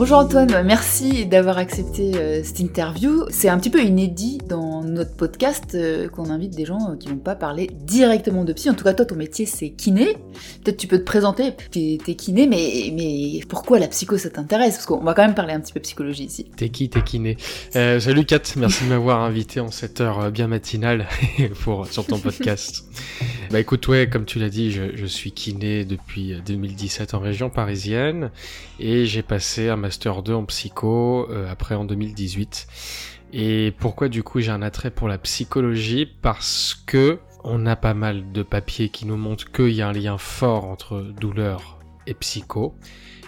Bonjour Antoine, merci d'avoir accepté euh, cette interview. C'est un petit peu inédit dans notre podcast euh, qu'on invite des gens qui vont pas parler directement de psy. En tout cas, toi, ton métier, c'est kiné. Peut-être tu peux te présenter, t'es es kiné, mais, pourquoi la psycho, ça t'intéresse? Parce qu'on va quand même parler un petit peu psychologie ici. T'es qui, t'es kiné? Euh, Salut Kat, merci de m'avoir invité en cette heure euh, bien matinale pour, sur ton podcast. bah écoute, ouais, comme tu l'as dit, je, je suis kiné depuis 2017 en région parisienne et j'ai passé un Master 2 en psycho, euh, après en 2018. Et pourquoi du coup j'ai un attrait pour la psychologie? Parce que on a pas mal de papiers qui nous montrent qu'il y a un lien fort entre douleur et psycho.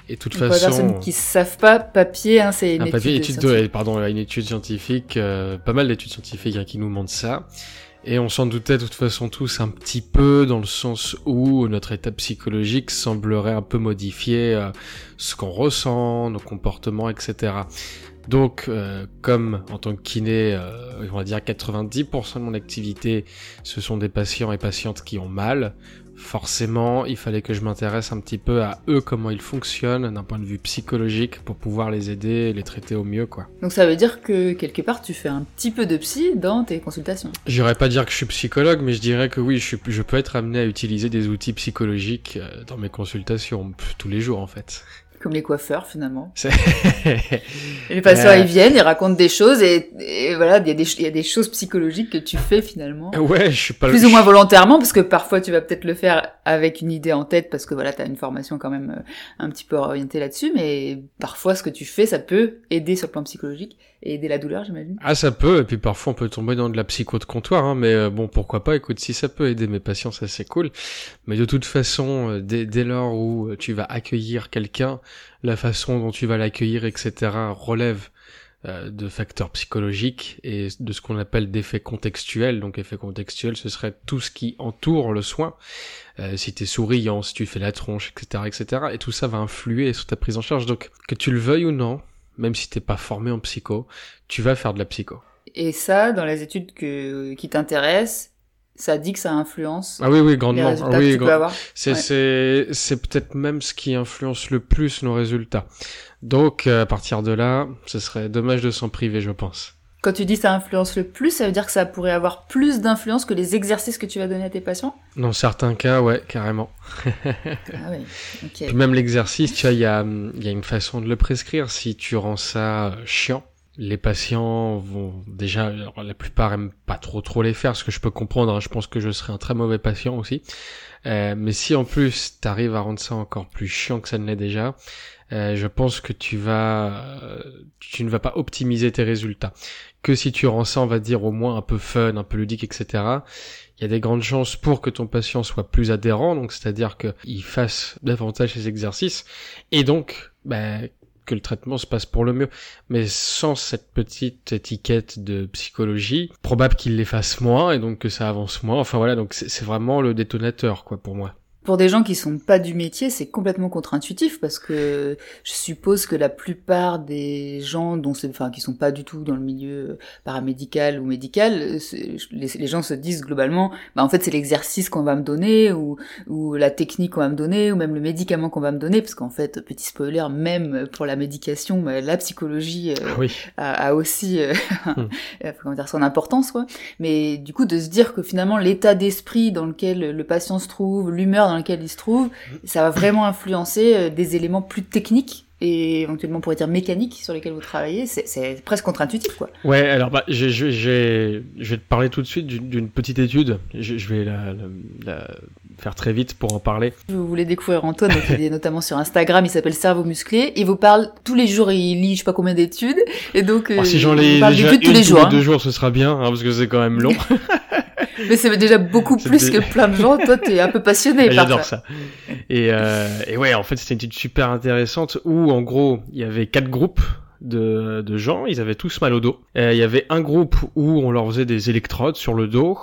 Et de toute façon, pour les personnes qui savent pas, papier, hein, c'est une un étude papier, étude de, pardon, une étude scientifique, euh, pas mal d'études scientifiques hein, qui nous montrent ça. Et on s'en doutait de toute façon tous un petit peu dans le sens où notre état psychologique semblerait un peu modifier euh, ce qu'on ressent, nos comportements, etc. Donc, euh, comme en tant que kiné, euh, on va dire 90% de mon activité, ce sont des patients et patientes qui ont mal. Forcément, il fallait que je m'intéresse un petit peu à eux, comment ils fonctionnent d'un point de vue psychologique pour pouvoir les aider et les traiter au mieux, quoi. Donc ça veut dire que quelque part tu fais un petit peu de psy dans tes consultations. J'irais pas dire que je suis psychologue, mais je dirais que oui, je, suis, je peux être amené à utiliser des outils psychologiques euh, dans mes consultations, tous les jours en fait. Comme les coiffeurs finalement. Les patients Euh. ils viennent, ils racontent des choses et, et voilà, il y, a des- il y a des choses psychologiques que tu fais finalement. ouais, je suis pas Plus ou moins volontairement, parce que parfois tu vas peut-être le faire avec une idée en tête, parce que voilà, t'as une formation quand même euh, un petit peu orientée là-dessus, mais parfois ce que tu fais, ça peut aider sur le plan psychologique et aider la douleur, j'imagine. Ah, ça peut, et puis parfois on peut tomber dans de la psycho de comptoir, hein, mais euh, bon, pourquoi pas, écoute, si ça peut aider mes patients, ça c'est cool. Mais de toute façon, euh, dès, dès lors où euh, tu vas accueillir quelqu'un, la façon dont tu vas l'accueillir, etc., relève euh, de facteurs psychologiques et de ce qu'on appelle d'effets contextuels. Donc effet contextuel, ce serait tout ce qui entoure le soin. Euh, si t'es souriant, si tu fais la tronche, etc., etc. Et tout ça va influer sur ta prise en charge. Donc que tu le veuilles ou non, même si t'es pas formé en psycho, tu vas faire de la psycho. Et ça, dans les études qui t'intéressent, ça dit que ça influence Ah oui, oui, grandement. Ah oui, que tu grand-. C'est Ouais. peut-être même ce qui influence le plus nos résultats. Donc euh, à partir de là, ce serait dommage de s'en priver, je pense. Quand tu dis ça influence le plus, ça veut dire que ça pourrait avoir plus d'influence que les exercices que tu vas donner à tes patients? Dans certains cas, ouais, carrément. Ah oui, ok. Puis même l'exercice, tu vois, il y a, il y a une façon de le prescrire. Si tu rends ça chiant, les patients vont déjà, la plupart aiment pas trop trop les faire, ce que je peux comprendre. hein. je pense que je serais un très mauvais patient aussi. Euh, mais si en plus t'arrives à rendre ça encore plus chiant que ça ne l'est déjà, euh, je pense que tu vas, euh, tu ne vas pas optimiser tes résultats. Que si tu rends ça, on va dire au moins un peu fun, un peu ludique, etc. Il y a des grandes chances pour que ton patient soit plus adhérent, donc c'est-à-dire qu'il fasse davantage ses exercices, et donc bah, que le traitement se passe pour le mieux. Mais sans cette petite étiquette de psychologie, probable qu'il les fasse moins et donc que ça avance moins. Enfin voilà, donc c'est c'est vraiment le détonateur quoi pour moi. Pour des gens qui sont pas du métier, c'est complètement contre-intuitif parce que je suppose que la plupart des gens dont c'est, enfin, qui sont pas du tout dans le milieu paramédical ou médical, euh, les, les gens se disent globalement, bah en fait c'est l'exercice qu'on va me donner ou, ou la technique qu'on va me donner ou même le médicament qu'on va me donner parce qu'en fait, petit spoiler, même pour la médication, bah, la psychologie euh, Ah oui. a, a aussi euh, Hmm. euh, comment dire son importance quoi mais du coup de se dire que finalement l'état d'esprit dans lequel le patient se trouve l'humeur dans laquelle il se trouve ça va vraiment influencer euh, des éléments plus techniques et éventuellement pourrait dire mécaniques sur lesquels vous travaillez c'est- presque contre-intuitif quoi Ouais, alors bah, je vais te parler tout de suite d'une petite étude. Je, vais la faire très vite pour en parler. vous voulez découvrir Antoine donc il est notamment sur Instagram il s'appelle Cerveau Musclé il vous parle tous les jours et il lit je sais pas combien d'études et donc euh, Alors, si j'en lis parle déjà d'études une tous les jours hein. deux jours, ce sera bien, hein, parce que c'est quand même long. mais c'est déjà beaucoup plus que plein de gens toi t'es un peu passionné par J'adore ça. Et, euh, et ouais, en fait, c'était une étude super intéressante où, en gros, il y avait quatre groupes de, de gens, ils avaient tous mal au dos. Euh, Il y avait un groupe où on leur faisait des électrodes sur le dos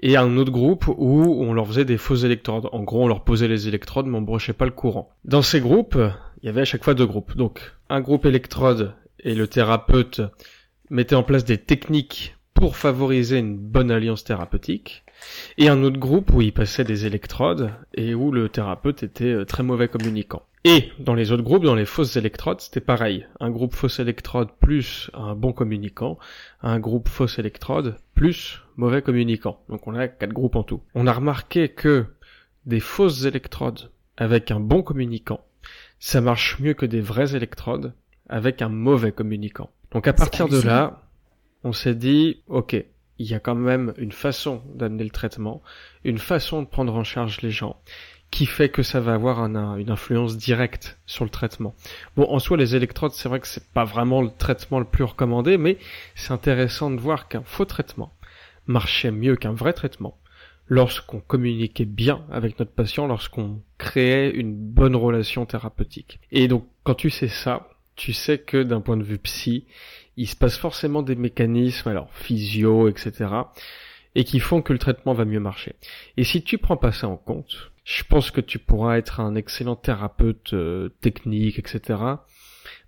et un autre groupe où on leur faisait des fausses électrodes. En gros, on leur posait les électrodes mais on brochait pas le courant. Dans ces groupes, il y avait à chaque fois deux groupes. Donc, un groupe électrode et le thérapeute mettaient en place des techniques pour favoriser une bonne alliance thérapeutique. Et un autre groupe où il passait des électrodes et où le thérapeute était euh, très mauvais communicant. Et dans les autres groupes, dans les fausses électrodes, c'était pareil. Un groupe fausse électrode plus un bon communicant, un groupe fausse électrode plus mauvais communicant. Donc on a quatre groupes en tout. On a remarqué que des fausses électrodes avec un bon communicant, ça marche mieux que des vraies électrodes avec un mauvais communicant. Donc à partir de là, on s'est dit, ok, il y a quand même une façon d'amener le traitement, une façon de prendre en charge les gens, qui fait que ça va avoir une influence directe sur le traitement. Bon, en soi, les électrodes, c'est vrai que c'est pas vraiment le traitement le plus recommandé, mais c'est intéressant de voir qu'un faux traitement marchait mieux qu'un vrai traitement lorsqu'on communiquait bien avec notre patient, lorsqu'on créait une bonne relation thérapeutique. Et donc, quand tu sais ça, tu sais que d'un point de vue psy, il se passe forcément des mécanismes, alors physio, etc., et qui font que le traitement va mieux marcher. Et si tu prends pas ça en compte, je pense que tu pourras être un excellent thérapeute euh, technique, etc.,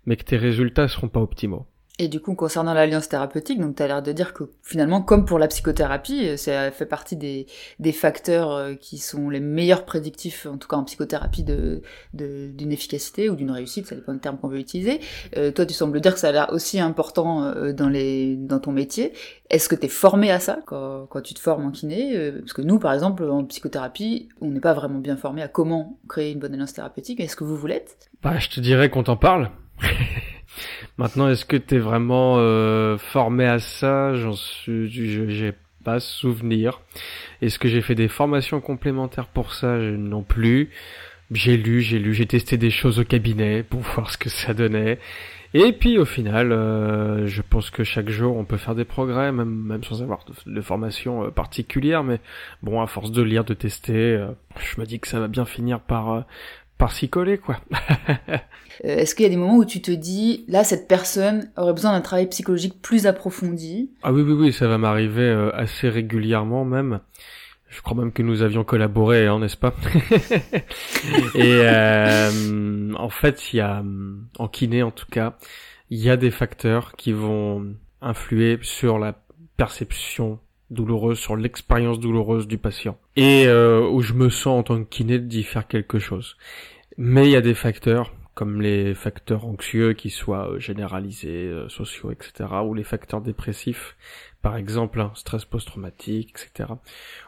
mais que tes résultats seront pas optimaux. Et du coup, concernant l'alliance thérapeutique, donc tu as l'air de dire que finalement, comme pour la psychothérapie, ça fait partie des, des facteurs euh, qui sont les meilleurs prédictifs, en tout cas en psychothérapie, de d'une efficacité ou d'une réussite, ça dépend du terme qu'on veut utiliser. Euh, toi, tu sembles dire que ça a l'air aussi important euh, dans, les, dans ton métier. Est-ce que tu es formé à ça quand, quand tu te formes en kiné Parce que nous, par exemple, en psychothérapie, on n'est pas vraiment bien formé à comment créer une bonne alliance thérapeutique. Est-ce que vous vous l'êtes? Bah, je te dirais qu'on t'en parle. Maintenant, est-ce que t'es vraiment euh, formé à ça? J'en suis, j'ai pas souvenir. Est-ce que j'ai fait des formations complémentaires pour ça? Non plus. J'ai lu, j'ai lu, j'ai testé des choses au cabinet pour voir ce que ça donnait. Et puis au final, euh, je pense que chaque jour on peut faire des progrès, même, même sans avoir de, formation euh, particulière. Mais bon, à force de lire, de tester, je me dis que ça va bien finir par par s'y coller, quoi. Euh, est-ce qu'il y a des moments où tu te dis, là, cette personne aurait besoin d'un travail psychologique plus approfondi? Ah oui, oui, oui, ça va m'arriver euh, assez régulièrement même. Je crois même que nous avions collaboré, hein, n'est-ce pas? Et euh, en fait, il y a, en kiné en tout cas, il y a des facteurs qui vont influer sur la perception douloureuse, sur l'expérience douloureuse du patient. Et euh, où je me sens en tant que kiné d'y faire quelque chose. Mais il y a des facteurs, comme les facteurs anxieux qui soient euh, généralisés, euh, sociaux, etc., ou les facteurs dépressifs, par exemple, hein, stress post-traumatique, etc.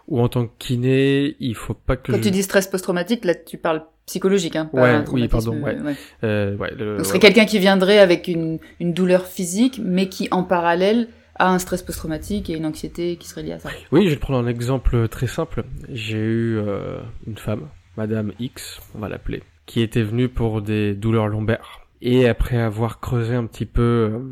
Ou en tant que kiné, il faut pas que... Quand tu dis stress post-traumatique, là tu parles psychologique, hein, pas ouais, oui, pardon, ouais. ouais. Euh, ouais le, Ce serait quelqu'un qui viendrait avec une, une douleur physique, mais qui en parallèle un stress post-traumatique et une anxiété qui serait liée à ça. Oui, je vais prendre un exemple très simple. J'ai eu euh, une femme, Madame X, on va l'appeler, qui était venue pour des douleurs lombaires. Et après avoir creusé un petit peu euh,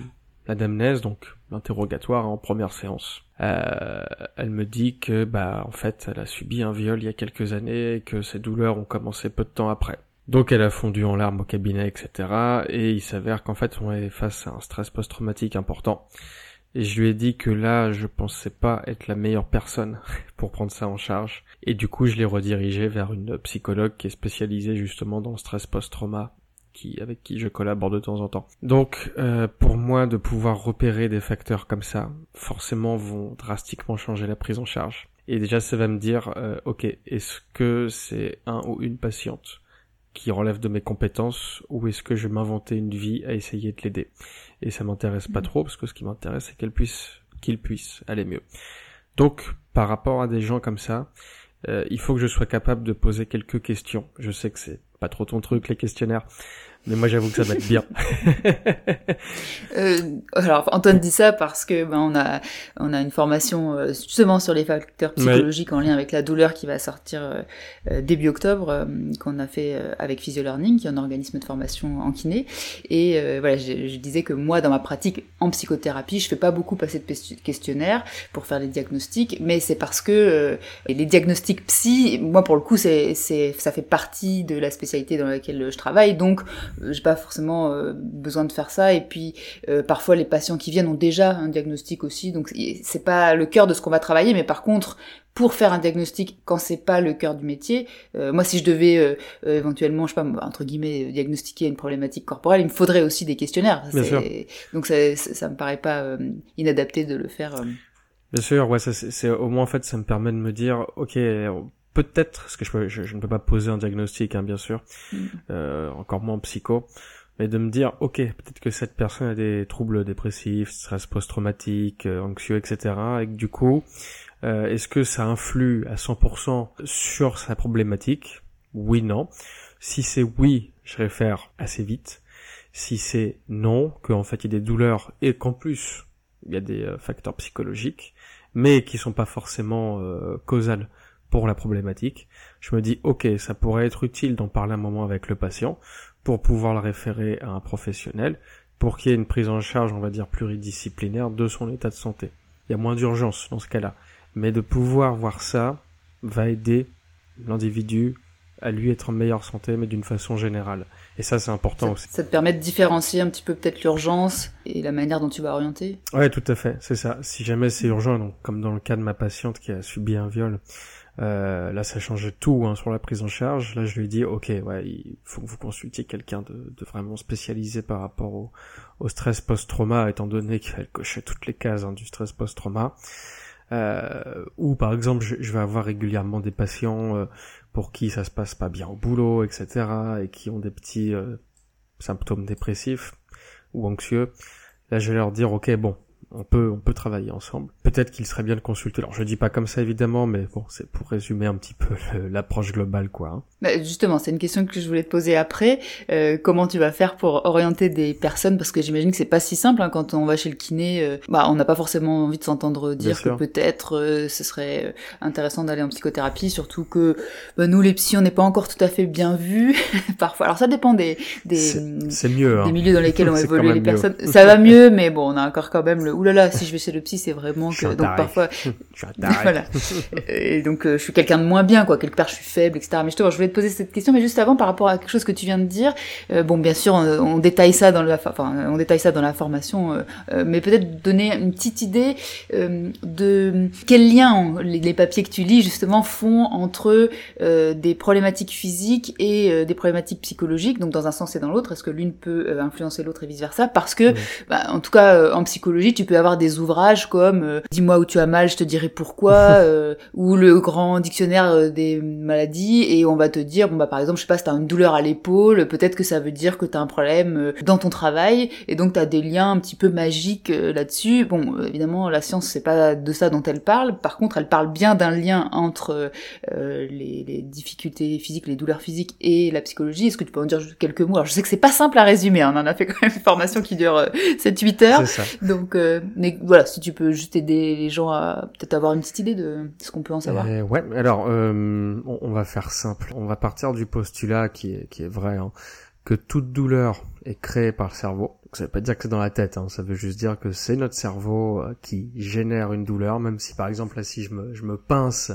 la damnèse, donc l'interrogatoire en première séance, euh, elle me dit que bah en fait elle a subi un viol il y a quelques années et que ses douleurs ont commencé peu de temps après. Donc elle a fondu en larmes au cabinet, etc. Et il s'avère qu'en fait on est face à un stress post-traumatique important et je lui ai dit que là, je pensais pas être la meilleure personne pour prendre ça en charge. Et du coup, je l'ai redirigé vers une psychologue qui est spécialisée justement dans le stress post-trauma, qui, avec qui je collabore de temps en temps. Donc, euh, pour moi, de pouvoir repérer des facteurs comme ça, forcément, vont drastiquement changer la prise en charge. Et déjà, ça va me dire, euh, ok, est-ce que c'est un ou une patiente qui relève de mes compétences ou est-ce que je vais m'inventer une vie à essayer de l'aider? Et ça m'intéresse pas mm. trop parce que ce qui m'intéresse c'est qu'elle puisse qu'il puisse aller mieux. Donc par rapport à des gens comme ça, euh, il faut que je sois capable de poser quelques questions. Je sais que c'est pas trop ton truc les questionnaires, mais moi, j'avoue que ça va être bien. euh, alors, Antoine dit ça parce que ben, on a on a une formation euh, justement sur les facteurs psychologiques en lien avec la douleur qui va sortir euh, euh, début octobre, qu'on a fait avec Physiolearning, qui est un organisme de formation en kiné. Et voilà, je, je, disais que moi, dans ma pratique en psychothérapie, je fais pas beaucoup passer de questionnaires pour faire les diagnostics, mais c'est parce que les diagnostics psy, moi pour le coup, c'est c'est ça fait partie de la spécialité dans laquelle je travaille, donc euh, j'ai pas forcément euh, besoin de faire ça. Et puis euh, parfois les patients qui viennent ont déjà un diagnostic aussi. Donc c'est pas le cœur de ce qu'on va travailler. Mais par contre pour faire un diagnostic quand c'est pas le cœur du métier moi si je devais éventuellement je sais pas entre guillemets diagnostiquer une problématique corporelle il me faudrait aussi des questionnaires. Donc ça, ça, me paraît pas inadapté de le faire Bien sûr, ouais, ça, c'est au moins en fait, ça me permet de me dire, ok, peut-être, parce que je, je, ne peux pas poser un diagnostic, hein, bien sûr, mm. euh, encore moins en psycho, mais de me dire, ok, peut-être que cette personne a des troubles dépressifs, stress post-traumatique, euh, anxieux, etc. Et que du coup, euh, est-ce que ça influe à 100% sur sa problématique? Oui, non. Si c'est oui, je réfère assez vite. Si c'est non, qu'en fait il y a des douleurs et qu'en plus il y a des facteurs psychologiques, mais qui sont pas forcément euh, causales pour la problématique, je me dis ok, ça pourrait être utile d'en parler un moment avec le patient pour pouvoir le référer à un professionnel, pour qu'il y ait une prise en charge, on va dire, pluridisciplinaire de son état de santé. Il y a moins d'urgence dans ce cas-là. Mais de pouvoir voir ça va aider l'individu à lui être en meilleure santé, mais d'une façon générale. Et ça, c'est important aussi. Ça te permet de différencier un petit peu peut-être l'urgence et la manière dont tu vas orienter? Ouais, tout à fait, c'est ça. Si jamais c'est urgent, donc, comme dans le cas de ma patiente qui a subi un viol, euh, là, ça changeait tout hein, sur la prise en charge. Là, je lui dis, ok, ouais, il faut que vous consultiez quelqu'un de, de, vraiment spécialisé par rapport au, au stress post-trauma, étant donné qu'elle cochait toutes les cases hein, du stress post-trauma. Euh, ou par exemple, je, je, vais avoir régulièrement des patients euh, pour qui ça se passe pas bien au boulot, etc., et qui ont des petits euh, symptômes dépressifs ou anxieux. Là, je vais leur dire, ok, bon, on peut on peut travailler ensemble. Peut-être qu'il serait bien de consulter. Alors je dis pas comme ça évidemment, mais bon, c'est pour résumer un petit peu l'approche globale quoi. Hein. Bah, justement, c'est une question que je voulais te poser après. Euh, comment tu vas faire pour orienter des personnes? Parce que j'imagine que c'est pas si simple hein, quand on va chez le kiné. Euh, bah, on n'a pas forcément envie de s'entendre dire que peut-être euh, ce serait euh, intéressant d'aller en psychothérapie, surtout que bah, nous les psys on n'est pas encore tout à fait bien vus parfois. Alors ça dépend des des, mieux, hein. des milieux dans lesquels ont évolué les personnes. Ça va mieux, mais bon, on a encore quand même le oulala. Si je vais chez le psy, c'est vraiment que donc parfois voilà. Et donc je suis quelqu'un de moins bien quoi. Quelque part je suis faible, etc. Mais te je voulais te poser cette question, mais juste avant, par rapport à quelque chose que tu viens de dire, euh, bon, bien sûr, on, détaille ça dans la, enfin, on détaille ça dans la formation, euh, euh, mais peut-être donner une petite idée de quel lien les, papiers que tu lis justement font entre des problématiques physiques et des problématiques psychologiques, donc dans un sens et dans l'autre. Est-ce que l'une peut influencer l'autre et vice versa Parce que, bah, en tout cas, en psychologie, tu peux avoir des ouvrages comme "Dis-moi où tu as mal, je te dirai pourquoi", ou le grand dictionnaire des maladies, et on va te dire bon bah par exemple je sais pas si t'as une douleur à l'épaule peut-être que ça veut dire que t'as un problème euh, dans ton travail et donc t'as des liens un petit peu magiques euh, là-dessus. Bon euh, évidemment la science c'est pas de ça dont elle parle. Par contre elle parle bien d'un lien entre les, les, difficultés physiques les douleurs physiques et la psychologie. Est-ce que tu peux en dire quelques mots? Alors je sais que c'est pas simple à résumer hein, on en a fait quand même une formation qui dure 7-8 heures. Donc mais voilà si tu peux juste aider les gens à peut-être avoir une petite idée de ce qu'on peut en savoir ouais alors on, on va faire simple on va partir du postulat qui est, qui est vrai, hein, que toute douleur est créée par le cerveau. Donc, ça veut pas dire que c'est dans la tête, hein, ça veut juste dire que c'est notre cerveau euh, qui génère une douleur, même si par exemple là si je me, je me pince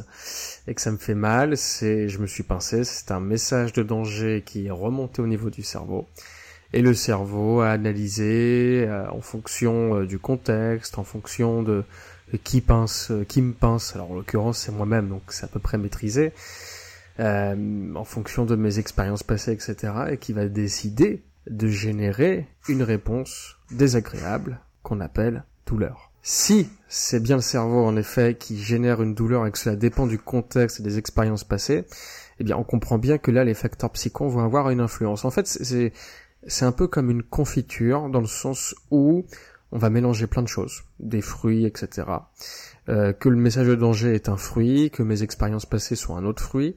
et que ça me fait mal, c'est je me suis pincé, c'est un message de danger qui est remonté au niveau du cerveau. Et le cerveau a analysé euh, en fonction euh, du contexte, en fonction de, qui pince, qui me pince. Alors en l'occurrence c'est moi-même, donc c'est à peu près maîtrisé euh, en fonction de mes expériences passées, etc., et qui va décider de générer une réponse désagréable qu'on appelle douleur. Si c'est bien le cerveau en effet qui génère une douleur et que cela dépend du contexte et des expériences passées, eh bien on comprend bien que là les facteurs psychos vont avoir une influence. En fait c'est c'est un peu comme une confiture dans le sens où on va mélanger plein de choses, des fruits, etc. Euh, que le message de danger est un fruit, que mes expériences passées sont un autre fruit,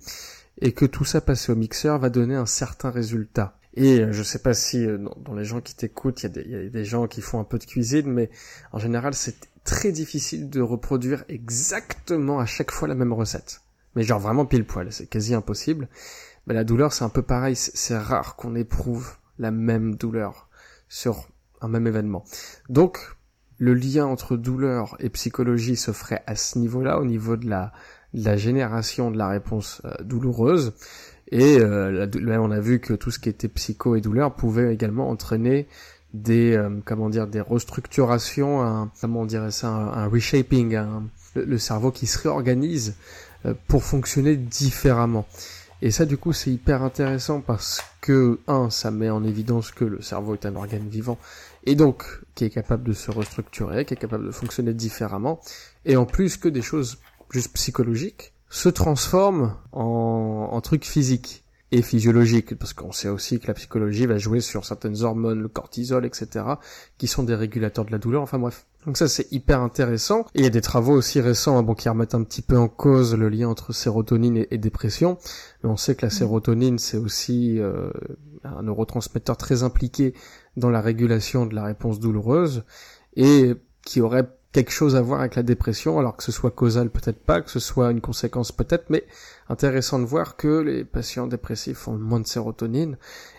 et que tout ça passé au mixeur va donner un certain résultat. Et euh, je sais pas si euh, dans les gens qui t'écoutent, il y, y, a des gens qui font un peu de cuisine, mais en général c'est très difficile de reproduire exactement à chaque fois la même recette. Mais genre vraiment pile poil, c'est quasi impossible. Mais la douleur c'est un peu pareil, c'est rare qu'on éprouve la même douleur sur un même événement. Donc le lien entre douleur et psychologie se ferait à ce niveau-là, au niveau de la, la génération de la réponse euh, douloureuse. Et euh, là, on a vu que tout ce qui était psycho et douleur pouvait également entraîner des euh, comment dire des restructurations, un, comment on dirait ça, un, reshaping, le, cerveau qui se réorganise pour fonctionner différemment. Et ça, du coup, c'est hyper intéressant parce que un, ça met en évidence que le cerveau est un organe vivant et donc qui est capable de se restructurer, qui est capable de fonctionner différemment, et en plus que des choses juste psychologiques, se transforme en, en trucs physiques et physiologiques, parce qu'on sait aussi que la psychologie va jouer sur certaines hormones, le cortisol, etc., qui sont des régulateurs de la douleur, enfin bref. Donc ça c'est hyper intéressant. Et il y a des travaux aussi récents hein, bon, qui remettent un petit peu en cause le lien entre sérotonine et, dépression. Mais on sait que la mmh. sérotonine c'est aussi euh, un neurotransmetteur très impliqué dans la régulation de la réponse douloureuse et qui aurait quelque chose à voir avec la dépression, alors que ce soit causal peut-être pas, que ce soit une conséquence peut-être, mais intéressant de voir que les patients dépressifs ont moins de sérotonine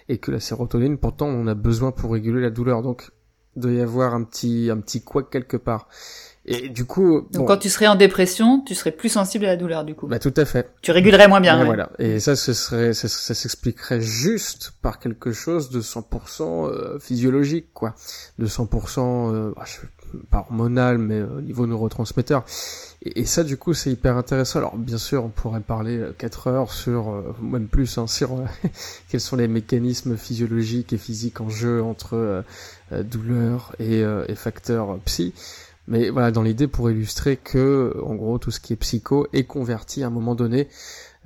et que la sérotonine pourtant on a besoin pour réguler la douleur. Donc il doit y avoir un petit un petit quoi quelque part. Et du coup, donc quand tu serais en dépression, tu serais plus sensible à la douleur du coup. Bah tout à fait. Tu régulerais moins bien. Voilà. Et ça, ce serait, ça, s'expliquerait juste par quelque chose de 100% euh, physiologique, quoi, de 100% euh, bah, pas hormonal, mais au niveau neurotransmetteur. Et, ça, du coup, c'est hyper intéressant. Alors, bien sûr, on pourrait parler 4 euh, heures sur, euh, même plus, hein, sur euh, quels sont les mécanismes physiologiques et physiques en jeu entre douleur et, et facteurs psy. Mais voilà, dans l'idée pour illustrer que, en gros, tout ce qui est psycho est converti à un moment donné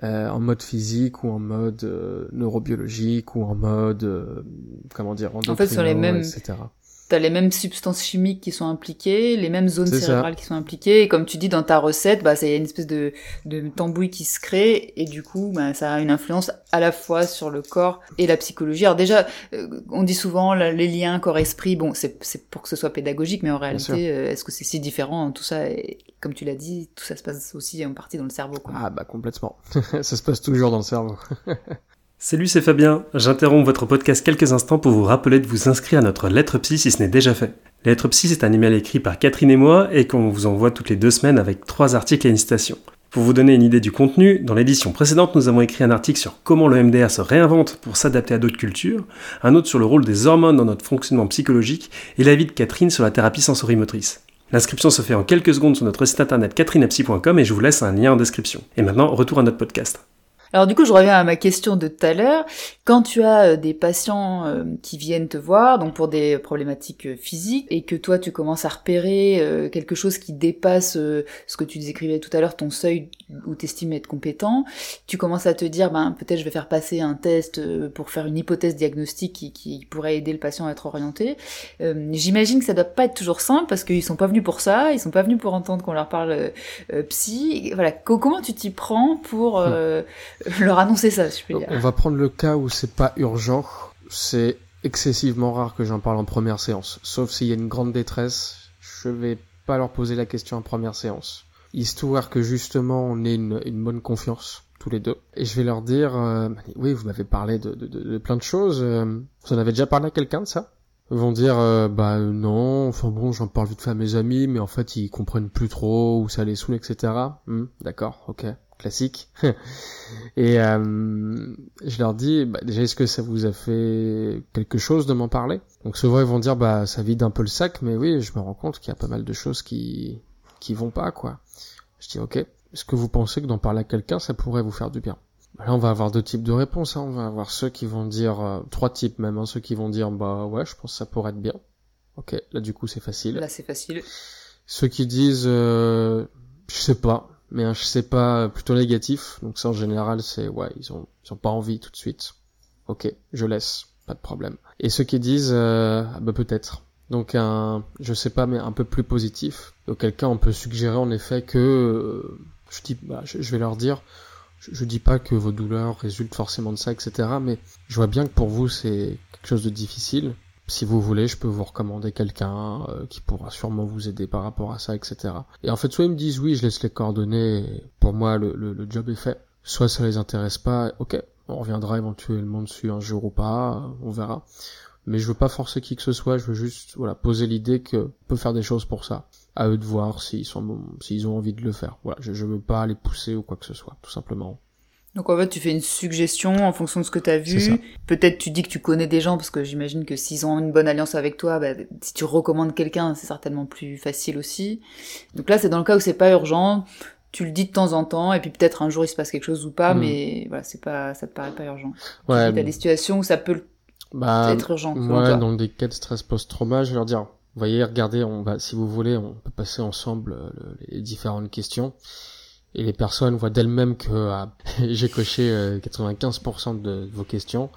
en mode physique ou en mode neurobiologique ou en mode, comment dire, en fait, sur les mêmes, etc t'as les mêmes substances chimiques qui sont impliquées, les mêmes zones cérébrales qui sont impliquées, et comme tu dis dans ta recette, bah, c'est une espèce de, de tambouille qui se crée, et du coup, bah, ça a une influence à la fois sur le corps et la psychologie. Alors déjà, euh, on dit souvent les liens corps-esprit, bon, c'est pour que ce soit pédagogique, mais en réalité, euh, est-ce que c'est si différent Tout ça, et, comme tu l'as dit, tout ça se passe aussi en partie dans le cerveau. Quoi. Ah bah complètement, ça se passe toujours dans le cerveau. Salut, c'est Fabien. J'interromps votre podcast quelques instants pour vous rappeler de vous inscrire à notre lettre psy si ce n'est déjà fait. Lettre psy, c'est un email écrit par Catherine et moi et qu'on vous envoie toutes les deux semaines avec trois articles et une citation. Pour vous donner une idée du contenu, dans l'édition précédente, nous avons écrit un article sur comment le MDR se réinvente pour s'adapter à d'autres cultures, un autre sur le rôle des hormones dans notre fonctionnement psychologique et l'avis de Catherine sur la thérapie sensorimotrice. L'inscription se fait en quelques secondes sur notre site internet catherinepsy.com et je vous laisse un lien en description. Et maintenant, retour à notre podcast. Alors du coup, je reviens à ma question de tout à l'heure. Quand tu as euh, des patients euh, qui viennent te voir, donc pour des problématiques euh, physiques, et que toi tu commences à repérer quelque chose qui dépasse ce que tu décrivais tout à l'heure, ton seuil où tu estimes être compétent, tu commences à te dire, ben peut-être je vais faire passer un test pour faire une hypothèse diagnostique qui, qui pourrait aider le patient à être orienté. J'imagine que ça doit pas être toujours simple parce qu'ils sont pas venus pour ça, ils sont pas venus pour entendre qu'on leur parle psy. Voilà, comment tu t'y prends pour leur annoncer ça, je peux dire. On va prendre le cas où c'est pas urgent. C'est excessivement rare que j'en parle en première séance. Sauf s'il y a une grande détresse, je vais pas leur poser la question en première séance. Histoire que justement on ait une, bonne confiance tous les deux. Et je vais leur dire, euh, oui, vous m'avez parlé de, plein de choses. Euh, vous en avez déjà parlé à quelqu'un de ça? Ils vont dire, euh, bah non, enfin bon, j'en parle vite fait à mes amis, mais en fait ils comprennent plus trop où ça les saoule, etc. Hmm, d'accord, ok classique. et euh, je leur dis, bah, déjà, est-ce que ça vous a fait quelque chose de m'en parler? Donc souvent ils vont dire, bah ça vide un peu le sac, mais oui, je me rends compte qu'il y a pas mal de choses qui qui vont pas, quoi. Je dis, ok, est-ce que vous pensez que d'en parler à quelqu'un, ça pourrait vous faire du bien? Bah, Là, on va avoir deux types de réponses. Hein. On va avoir ceux qui vont dire, euh, trois types même, hein. ceux qui vont dire, bah ouais, je pense que ça pourrait être bien. Ok, là du coup c'est facile. Là c'est facile. Ceux qui disent, euh, je sais pas, mais un je sais pas plutôt négatif. Donc ça en général c'est ouais ils ont ils ont pas envie tout de suite. Ok, je laisse, pas de problème. Et ceux qui disent euh, ah bah peut-être. Donc un je sais pas mais un peu plus positif. Auquel cas on peut suggérer en effet que euh, je dis bah je, vais leur dire je, je, dis pas que vos douleurs résultent forcément de ça etc. Mais je vois bien que pour vous c'est quelque chose de difficile si vous voulez, je peux vous recommander quelqu'un euh, qui pourra sûrement vous aider par rapport à ça, etc. Et en fait, soit ils me disent oui, je laisse les coordonnées, pour moi le, le, job est fait. Soit ça les intéresse pas, ok, on reviendra éventuellement dessus un jour ou pas, on verra. Mais je veux pas forcer qui que ce soit, je veux juste voilà poser l'idée que peut faire des choses pour ça. À eux de voir s'ils sont s'ils ont envie de le faire. Voilà, je, je veux pas les pousser ou quoi que ce soit, tout simplement. Donc en fait, tu fais une suggestion en fonction de ce que tu as vu. Peut-être tu dis que tu connais des gens parce que j'imagine que s'ils ont une bonne alliance avec toi, bah, si tu recommandes quelqu'un, c'est certainement plus facile aussi. Donc là, c'est dans le cas où c'est pas urgent. Tu le dis de temps en temps et puis peut-être un jour il se passe quelque chose ou pas, hmm. mais voilà, c'est pas, ça te paraît pas urgent. Ouais. T'as des situations où ça peut Bah, être urgent. toi dans des cas de stress post-trauma, je vais leur dire, voyez, regardez, on va, si vous voulez, on peut passer ensemble euh, le- les différentes questions. Et les personnes voient d'elles-mêmes que ah, j'ai coché euh, 95% de vos questions.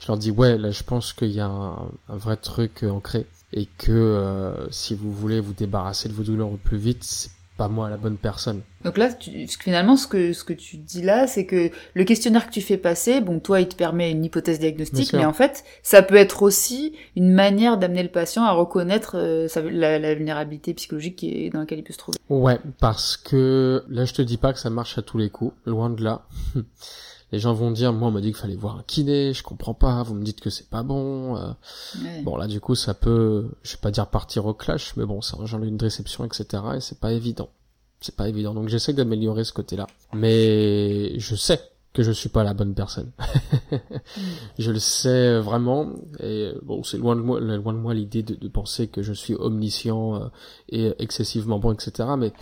Je leur dis, ouais, là, je pense qu'il y a un, vrai truc euh, ancré. Et que euh, si vous voulez vous débarrasser de vos douleurs au plus vite, pas moi la bonne personne. Donc là, tu, finalement, ce que, ce que tu dis là, c'est que le questionnaire que tu fais passer, bon, toi, il te permet une hypothèse diagnostique, mais en fait, ça peut être aussi une manière d'amener le patient à reconnaître euh, sa- la, la vulnérabilité psychologique dans laquelle il peut se trouver. Ouais, parce que là, je te dis pas que ça marche à tous les coups, loin de là. Les gens vont dire, moi, on m'a dit qu'il fallait voir un kiné, je comprends pas, vous me dites que c'est pas bon. euh. Ouais. Bon, là, du coup, ça peut, je vais pas dire partir au clash, mais bon, ça engendre une réception, etc., et c'est pas évident. C'est pas évident. Donc, j'essaie d'améliorer ce côté-là. Mais je sais que je suis pas la bonne personne. je le sais vraiment, et bon, c'est loin de moi, loin de moi l'idée de, de penser que je suis omniscient euh, et excessivement bon, etc., mais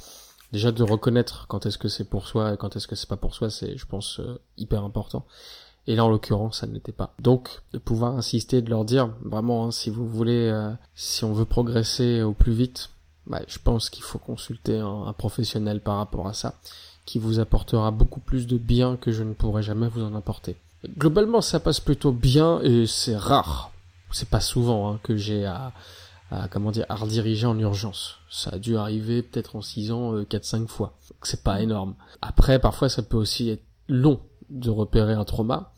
déjà de reconnaître quand est-ce que c'est pour soi et quand est-ce que c'est pas pour soi, c'est, je pense, euh, hyper important. Et là, en l'occurrence, ça ne l'était pas. Donc, de pouvoir insister, de leur dire, vraiment, hein, si vous voulez, euh, si on veut progresser au plus vite, bah, je pense qu'il faut consulter un, professionnel par rapport à ça, qui vous apportera beaucoup plus de bien que je ne pourrais jamais vous en apporter. Globalement, ça passe plutôt bien et c'est rare. C'est pas souvent hein, que j'ai à, à, comment dire, à rediriger en urgence. Ça a dû arriver peut-être en 6 ans, euh, 4-5 fois. Donc, C'est pas énorme. Après, parfois, ça peut aussi être long de repérer un trauma.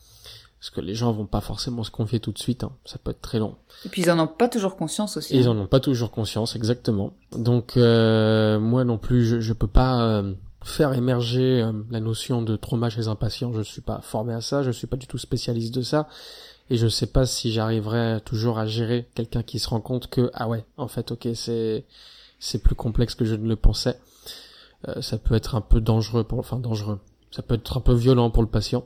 Parce que les gens vont pas forcément se confier tout de suite, hein. ça peut être très long. Et puis ils en ont pas toujours conscience aussi. Ils hein. en ont pas toujours conscience, exactement. Donc euh, moi non plus, je, je peux pas euh, faire émerger euh, la notion de trauma chez un patient. Je suis pas formé à ça, je suis pas du tout spécialiste de ça, et je sais pas si j'arriverai toujours à gérer quelqu'un qui se rend compte que ah ouais, en fait, ok, c'est c'est plus complexe que je ne le pensais. Euh, ça peut être un peu dangereux pour, enfin dangereux. Ça peut être un peu violent pour le patient.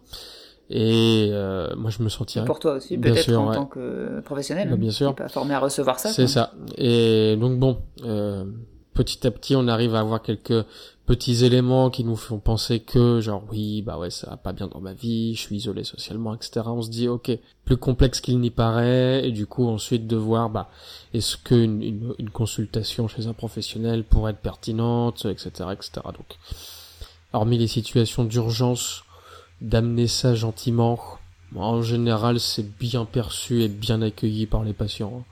Et euh, moi, je me Et sentirais pour toi aussi, Bien peut-être sûr, en ouais. tant que professionnel. Bah, bien sûr. pas formé à recevoir ça. C'est ça. Et donc bon, euh, petit à petit, on arrive à avoir quelques petits éléments qui nous font penser que, genre, oui, bah ouais, ça va pas bien dans ma vie, je suis isolé socialement, etc. On se dit, ok, plus complexe qu'il n'y paraît, et du coup, ensuite de voir, bah, est-ce qu'une une, une consultation chez un professionnel pourrait être pertinente, etc., etc. Donc, hormis les situations d'urgence, d'amener ça gentiment. En général, c'est bien perçu et bien accueilli par les patients. hein.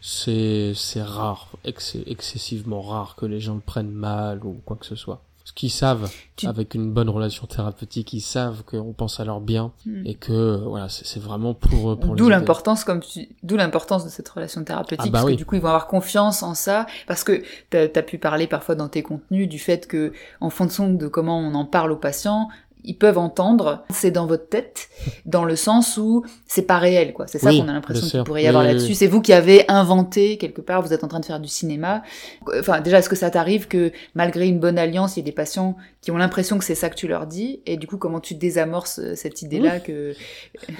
C'est c'est rare, ex- excessivement rare que les gens le prennent mal ou quoi que ce soit. Parce qu'ils savent, Tu- avec une bonne relation thérapeutique, ils savent qu'on pense à leur bien Hmm. et que euh, voilà, c'est vraiment pour eux, pour D'où l'importance, comme tu, d'où l'importance de cette relation thérapeutique, Ah bah parce que du coup ils vont avoir confiance en ça, parce que t'as as pu parler parfois dans tes contenus du fait que, en fonction de comment on en parle aux patients, ils peuvent entendre, c'est dans votre tête, dans le sens où c'est pas réel, quoi. C'est ça Oui, qu'on a l'impression qu'il pourrait y avoir oui, là-dessus. oui. C'est vous qui avez inventé quelque part, vous êtes en train de faire du cinéma. Enfin, déjà, est-ce que ça t'arrive que malgré une bonne alliance, il y a des patients qui ont l'impression que c'est ça que tu leur dis, et du coup, comment tu désamorces euh, cette idée-là que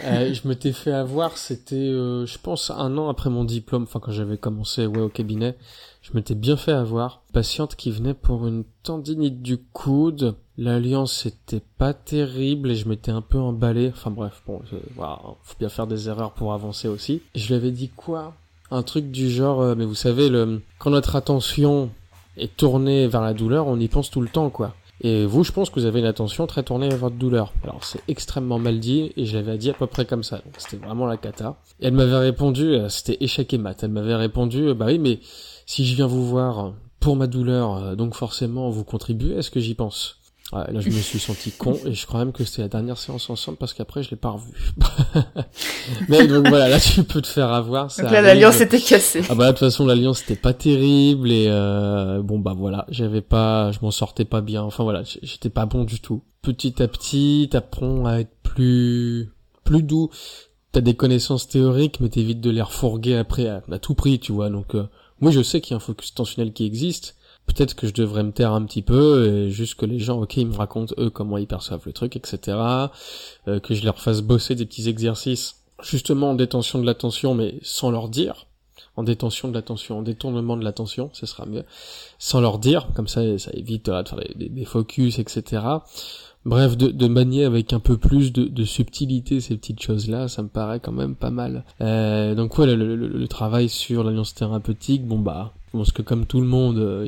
Euh, je m'étais fait avoir, c'était, euh, je pense, un an après mon diplôme, enfin quand j'avais commencé ouais, au cabinet, je m'étais bien fait avoir. Patiente qui venait pour une tendinite du coude. L'alliance était pas terrible et je m'étais un peu emballé. Enfin bref, bon, voilà, faut bien faire des erreurs pour avancer aussi. Je lui avais dit quoi? Un truc du genre, euh, mais vous savez, le, quand notre attention est tournée vers la douleur, on y pense tout le temps, quoi. Et vous, je pense que vous avez une attention très tournée vers votre douleur. Alors c'est extrêmement mal dit et je l'avais dit à peu près comme ça. Donc c'était vraiment la cata. Et elle m'avait répondu, euh, c'était échec et mat. Elle m'avait répondu, euh, bah oui, mais si je viens vous voir pour ma douleur, euh, donc forcément vous contribuez à ce que j'y pense. Ouais, là je me suis senti con et je crois même que c'était la dernière séance ensemble parce qu'après je l'ai pas revu. mais donc voilà, là tu peux te faire avoir. ça Donc là, l'alliance était cassée. Ah bah de toute façon l'alliance c'était pas terrible et euh, bon bah voilà j'avais pas je m'en sortais pas bien enfin voilà j'étais pas bon du tout petit à petit t'apprends à être plus plus doux t'as des connaissances théoriques mais t'évites de les refourguer après à, à tout prix tu vois donc euh, moi je sais qu'il y a un focus tensionnel qui existe peut-être que je devrais me taire un petit peu et juste que les gens ok ils me racontent eux comment ils perçoivent le truc etc euh, que je leur fasse bosser des petits exercices justement en détention de l'attention mais sans leur dire en détention de l'attention, en détournement de l'attention, ce sera mieux, sans leur dire, comme ça, ça évite de faire des, des focus, etc. Bref, de, de manier avec un peu plus de, de subtilité ces petites choses-là, ça me paraît quand même pas mal. Euh, donc voilà, le, le, travail sur l'alliance thérapeutique, bon bah, je que comme tout le monde, euh,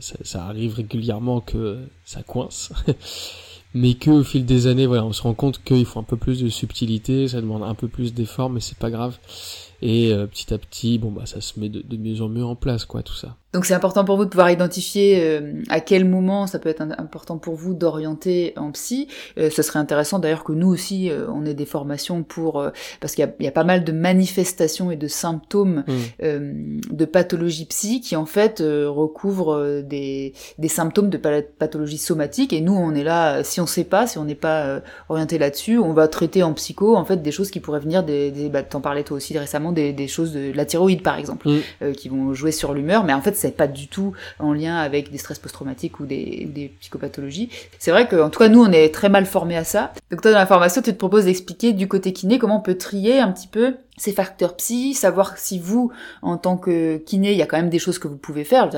ça, arrive régulièrement que ça coince. mais que au fil des années, voilà, on se rend compte qu'il faut un peu plus de subtilité, ça demande un peu plus d'effort, mais c'est pas grave. Et euh, petit à petit, bon bah ça se met de, de mieux en mieux en place, quoi, tout ça. Donc c'est important pour vous de pouvoir identifier euh, à quel moment ça peut être important pour vous d'orienter en psy. Euh, ce serait intéressant d'ailleurs que nous aussi euh, on ait des formations pour parce qu'il y, y, a pas mal de manifestations et de symptômes mmh. de pathologie psy qui en fait recouvrent des, des symptômes de pathologie somatique et nous on est là si on sait pas si on n'est pas orienté là-dessus on va traiter en psycho en fait des choses qui pourraient venir des, des bah, t'en parlais toi aussi récemment des, des choses de, la thyroïde par exemple mmh. qui vont jouer sur l'humeur mais en fait c'est pas du tout en lien avec des stress post-traumatiques ou des, psychopathologies. C'est vrai qu'en tout cas, nous, on est très mal formés à ça. Donc toi, dans la formation, tu te proposes d'expliquer du côté kiné comment on peut trier un petit peu ces facteurs psy, savoir si vous, en tant que kiné, il y a quand même des choses que vous pouvez faire.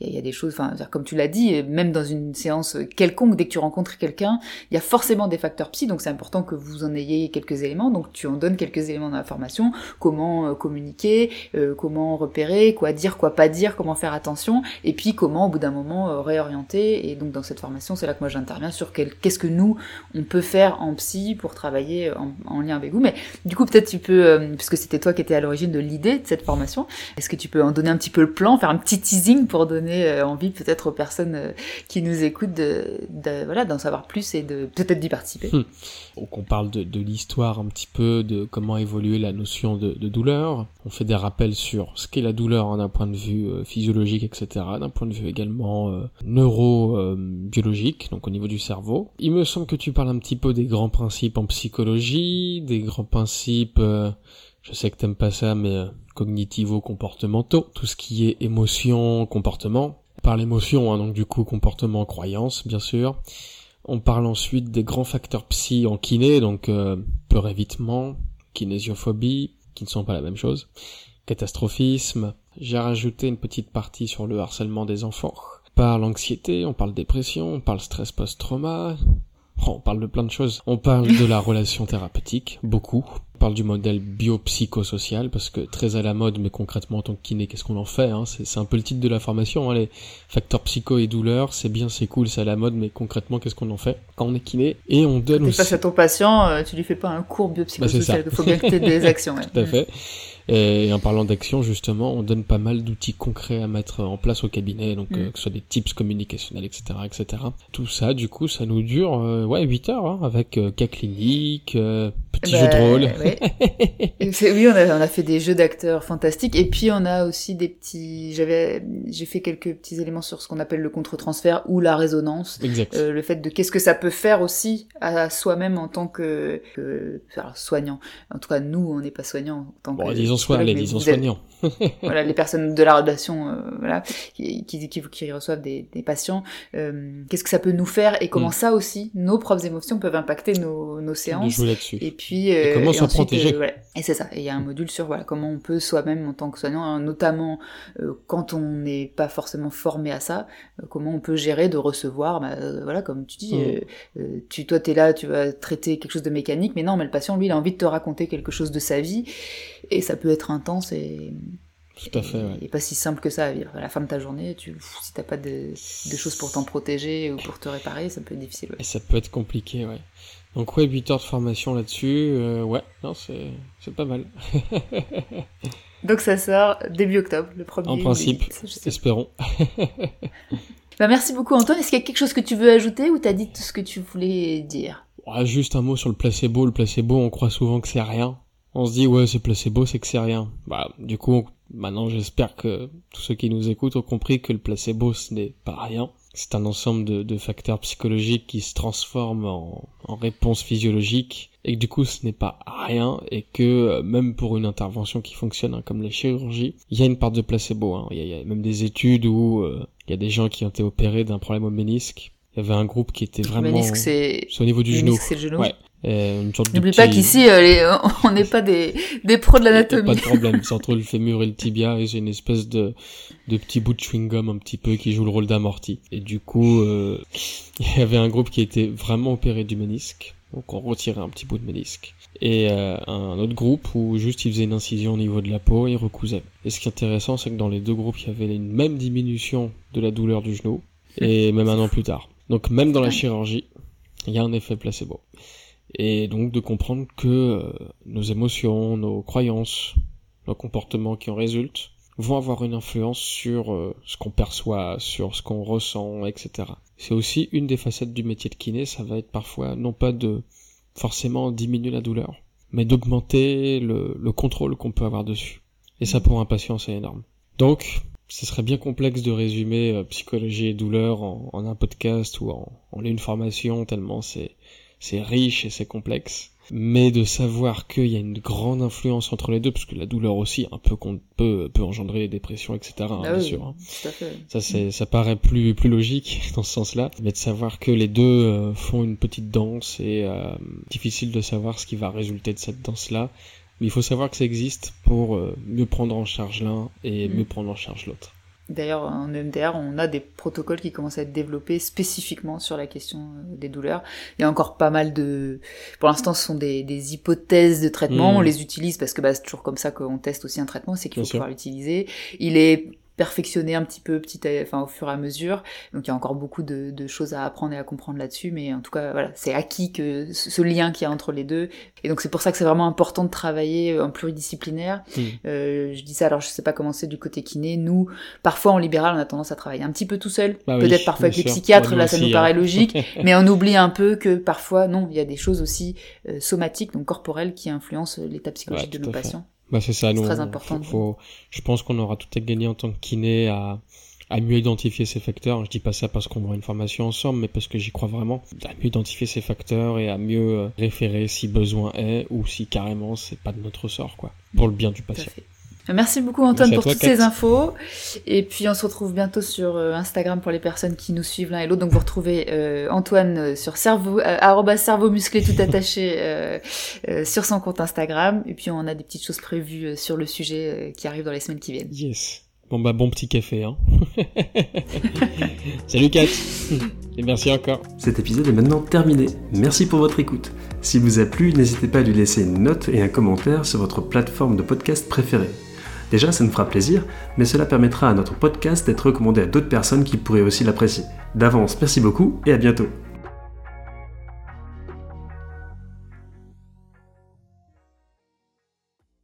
il, y a, des choses, enfin, comme tu l'as dit, même dans une séance quelconque, dès que tu rencontres quelqu'un, il y a forcément des facteurs psy, donc c'est important que vous en ayez quelques éléments. Donc tu en donnes quelques éléments dans la formation, comment euh, communiquer, euh, comment repérer, quoi dire, quoi pas dire, comment faire attention, et puis comment au bout d'un moment euh, réorienter. Et donc dans cette formation, c'est là que moi j'interviens sur qu'est-ce que nous on peut faire en psy pour travailler en, en lien avec vous. Mais du coup peut-être tu peux puisque c'était toi qui étais à l'origine de l'idée de cette formation. Est-ce que tu peux en donner un petit peu le plan, faire un petit teasing pour donner euh, envie peut-être aux personnes euh, qui nous écoutent de, voilà d'en savoir plus et de peut-être d'y participer? Hmm. Donc on parle de, l'histoire un petit peu de comment évoluer la notion de, douleur. On fait des rappels sur ce qu'est la douleur hein, d'un point de vue euh, physiologique, etc. D'un point de vue également neurobiologique, donc au niveau du cerveau. Il me semble que tu parles un petit peu des grands principes en psychologie, des grands principes je sais que t'aimes pas ça, mais euh, cognitivo-comportementaux, tout ce qui est émotion, comportement. Par l'émotion, hein, donc du coup comportement, croyance, bien sûr. On parle ensuite des grands facteurs psy en kiné, donc euh, peur évitement, kinésiophobie, qui ne sont pas la même chose, catastrophisme. J'ai rajouté une petite partie sur le harcèlement des enfants. On parle anxiété, on parle dépression, on parle stress post-trauma, Oh, on parle de plein de choses. On parle de la relation thérapeutique, beaucoup. On parle du modèle biopsychosocial, parce que très à la mode, mais concrètement en tant que kiné, qu'est-ce qu'on en fait hein? C'est un peu le titre de la formation, hein, les facteurs psycho et douleur, c'est bien, c'est cool, c'est à la mode, mais concrètement, qu'est-ce qu'on en fait quand on est kiné? Et on donne aussi... Tu passes à ton patient, euh, tu lui fais pas un cours biopsychosocial, il faut bien que tu des actions. Tout à fait. Et en parlant d'action, justement, on donne pas mal d'outils concrets à mettre en place au cabinet, donc mm. euh, que ce soit des tips communicationnels, etc., etc. Tout ça, du coup, ça nous dure, euh, ouais, 8 heures, hein, avec euh, cas cliniques, euh, petits jeux de bah, rôle. oui, on a, on a fait des jeux d'acteurs fantastiques, et puis on a aussi des petits, j'avais, j'ai fait quelques petits éléments sur ce qu'on appelle le contre-transfert ou la résonance. Exact. le fait de qu'est-ce que ça peut faire aussi à soi-même en tant que, que soignant. En tout cas, nous, on n'est pas soignant en tant bon, que soit les disons soignants. voilà, les personnes de la relation, euh, voilà, qui, qui, qui, reçoivent des, des patients. Euh, Qu'est-ce que ça peut nous faire et comment mm. ça aussi, nos propres émotions peuvent impacter nos, nos séances. Et puis euh, et comment se protéger. Euh, et c'est ça. Et il y a un module sur voilà comment on peut soi-même en tant que soignant, hein, notamment euh, quand on n'est pas forcément formé à ça, comment on peut gérer de recevoir, bah, voilà, comme tu dis, mm. tu toi t'es là, tu vas traiter quelque chose de mécanique, mais non, mais le patient lui il a envie de te raconter quelque chose de sa vie et ça peut être intense et tout à fait, et, pas si simple que ça à vivre. À la fin de ta journée, tu, si t'as pas de, de, choses pour t'en protéger ou pour te réparer, ça peut être difficile. Et ça peut être compliqué, ouais. Donc ouais, 8 heures de formation là-dessus, euh, ouais, non, c'est, c'est pas mal. Donc ça sort début octobre, le premier. En principe, espérons. bah merci beaucoup Antoine. Est-ce qu'il y a quelque chose que tu veux ajouter ou t'as dit tout ce que tu voulais dire? Ouais, Juste un mot sur le placebo. Le placebo, on croit souvent que c'est rien on se dit ouais c'est placebo c'est que c'est rien bah du coup maintenant j'espère que tous ceux qui nous écoutent ont compris que le placebo ce n'est pas rien c'est un ensemble de, facteurs psychologiques qui se transforment en, en réponse physiologique et que du coup ce n'est pas rien et que euh, même pour une intervention qui fonctionne hein, comme les chirurgies il y a une part de placebo hein. il, y a, même des études où euh, il y a des gens qui ont été opérés d'un problème au ménisque il y avait un groupe qui était vraiment c'est au niveau du genou. le genou. Ouais. N'oublie pas qu'ici, on n'est pas des, des pros de l'anatomie. Pas de problème, c'est entre le fémur et le tibia, et c'est une espèce de, de petit bout de chewing-gum un petit peu qui joue le rôle d'amorti. Et du coup, il y avait un groupe qui était vraiment opéré du ménisque, donc on retirait un petit bout de ménisque et euh, un autre groupe où juste il faisait une incision au niveau de la peau et il recousait. Et ce qui est intéressant, c'est que dans les deux groupes, il y avait une même diminution de la douleur du genou, et même un an plus tard. Donc même dans la chirurgie, il y a un effet placebo. Et donc de comprendre que euh, nos émotions, nos croyances, nos comportements qui en résultent, vont avoir une influence sur euh, ce qu'on perçoit, sur ce qu'on ressent, etc. C'est aussi une des facettes du métier de kiné, ça va être parfois non pas de forcément diminuer la douleur, mais d'augmenter le, contrôle qu'on peut avoir dessus. Et ça pour un patient c'est énorme. Donc, ce serait bien complexe de résumer euh, psychologie et douleur en, un podcast ou en, en une formation tellement c'est c'est riche et c'est complexe mais de savoir qu'il y a une grande influence entre les deux, parce que la douleur aussi, un peu qu'on peut, peut engendrer des dépressions, etc. Hein, ah bien sûr. Hein. Ça, c'est, ça paraît plus, plus logique dans ce sens-là, mais de savoir que les deux euh, font une petite danse et euh, difficile de savoir ce qui va résulter de cette danse-là. Mais il faut savoir que ça existe pour euh, mieux prendre en charge l'un et mm. mieux prendre en charge l'autre. D'ailleurs, en EMDR, on a des protocoles qui commencent à être développés spécifiquement sur la question euh, des douleurs. Il y a encore pas mal de... Pour l'instant, ce sont des, des hypothèses de traitement. On hmm. les utilise parce que bah, c'est toujours comme ça qu'on teste aussi un traitement, c'est qu'il faut pouvoir l'utiliser. Il est perfectionner un petit peu petit enfin au fur et à mesure. Donc il y a encore beaucoup de, de choses à apprendre et à comprendre là-dessus mais en tout cas voilà c'est acquis que ce lien qu'il y a entre les deux. Et donc c'est pour ça que c'est vraiment important de travailler en pluridisciplinaire. Mmh. euh, je dis ça alors je sais pas comment c'est du côté kiné. Nous parfois en libéral on a tendance à travailler un petit peu tout seul. Bah peut-être parfois avec les psychiatres là ça nous paraît hein. logique. Mais on oublie un peu que parfois non il y a des choses aussi euh, somatiques donc corporelles qui influencent l'état psychologique de nos patients bah c'est ça, nous. Très important. Faut, je pense qu'on aura tout à gagner en tant que kiné à, à mieux identifier ces facteurs. Je dis pas ça parce qu'on aura une formation ensemble, mais parce que j'y crois vraiment. À mieux identifier ces facteurs et à mieux euh, référer si besoin est ou si carrément c'est pas de notre sort, quoi. Pour le bien du patient. Merci beaucoup Antoine pour toutes ces infos. Et puis on se retrouve bientôt sur euh, Instagram pour les personnes qui nous suivent l'un et l'autre. Donc vous retrouvez euh, Antoine euh, sur cerveau, cerveau musclé tout attaché sur son compte Instagram. Et puis on a des petites choses prévues sur le sujet qui arrivent dans les semaines qui viennent. Yes. Bon bah bon petit café hein. Salut Kat. Et merci encore. Cet épisode est maintenant terminé. Merci pour votre écoute. S'il vous a plu, n'hésitez pas à lui laisser une note et un commentaire sur votre plateforme de podcast préférée. Déjà, ça nous fera plaisir, mais cela permettra à notre podcast d'être recommandé à d'autres personnes qui pourraient aussi l'apprécier. D'avance, merci beaucoup et à bientôt.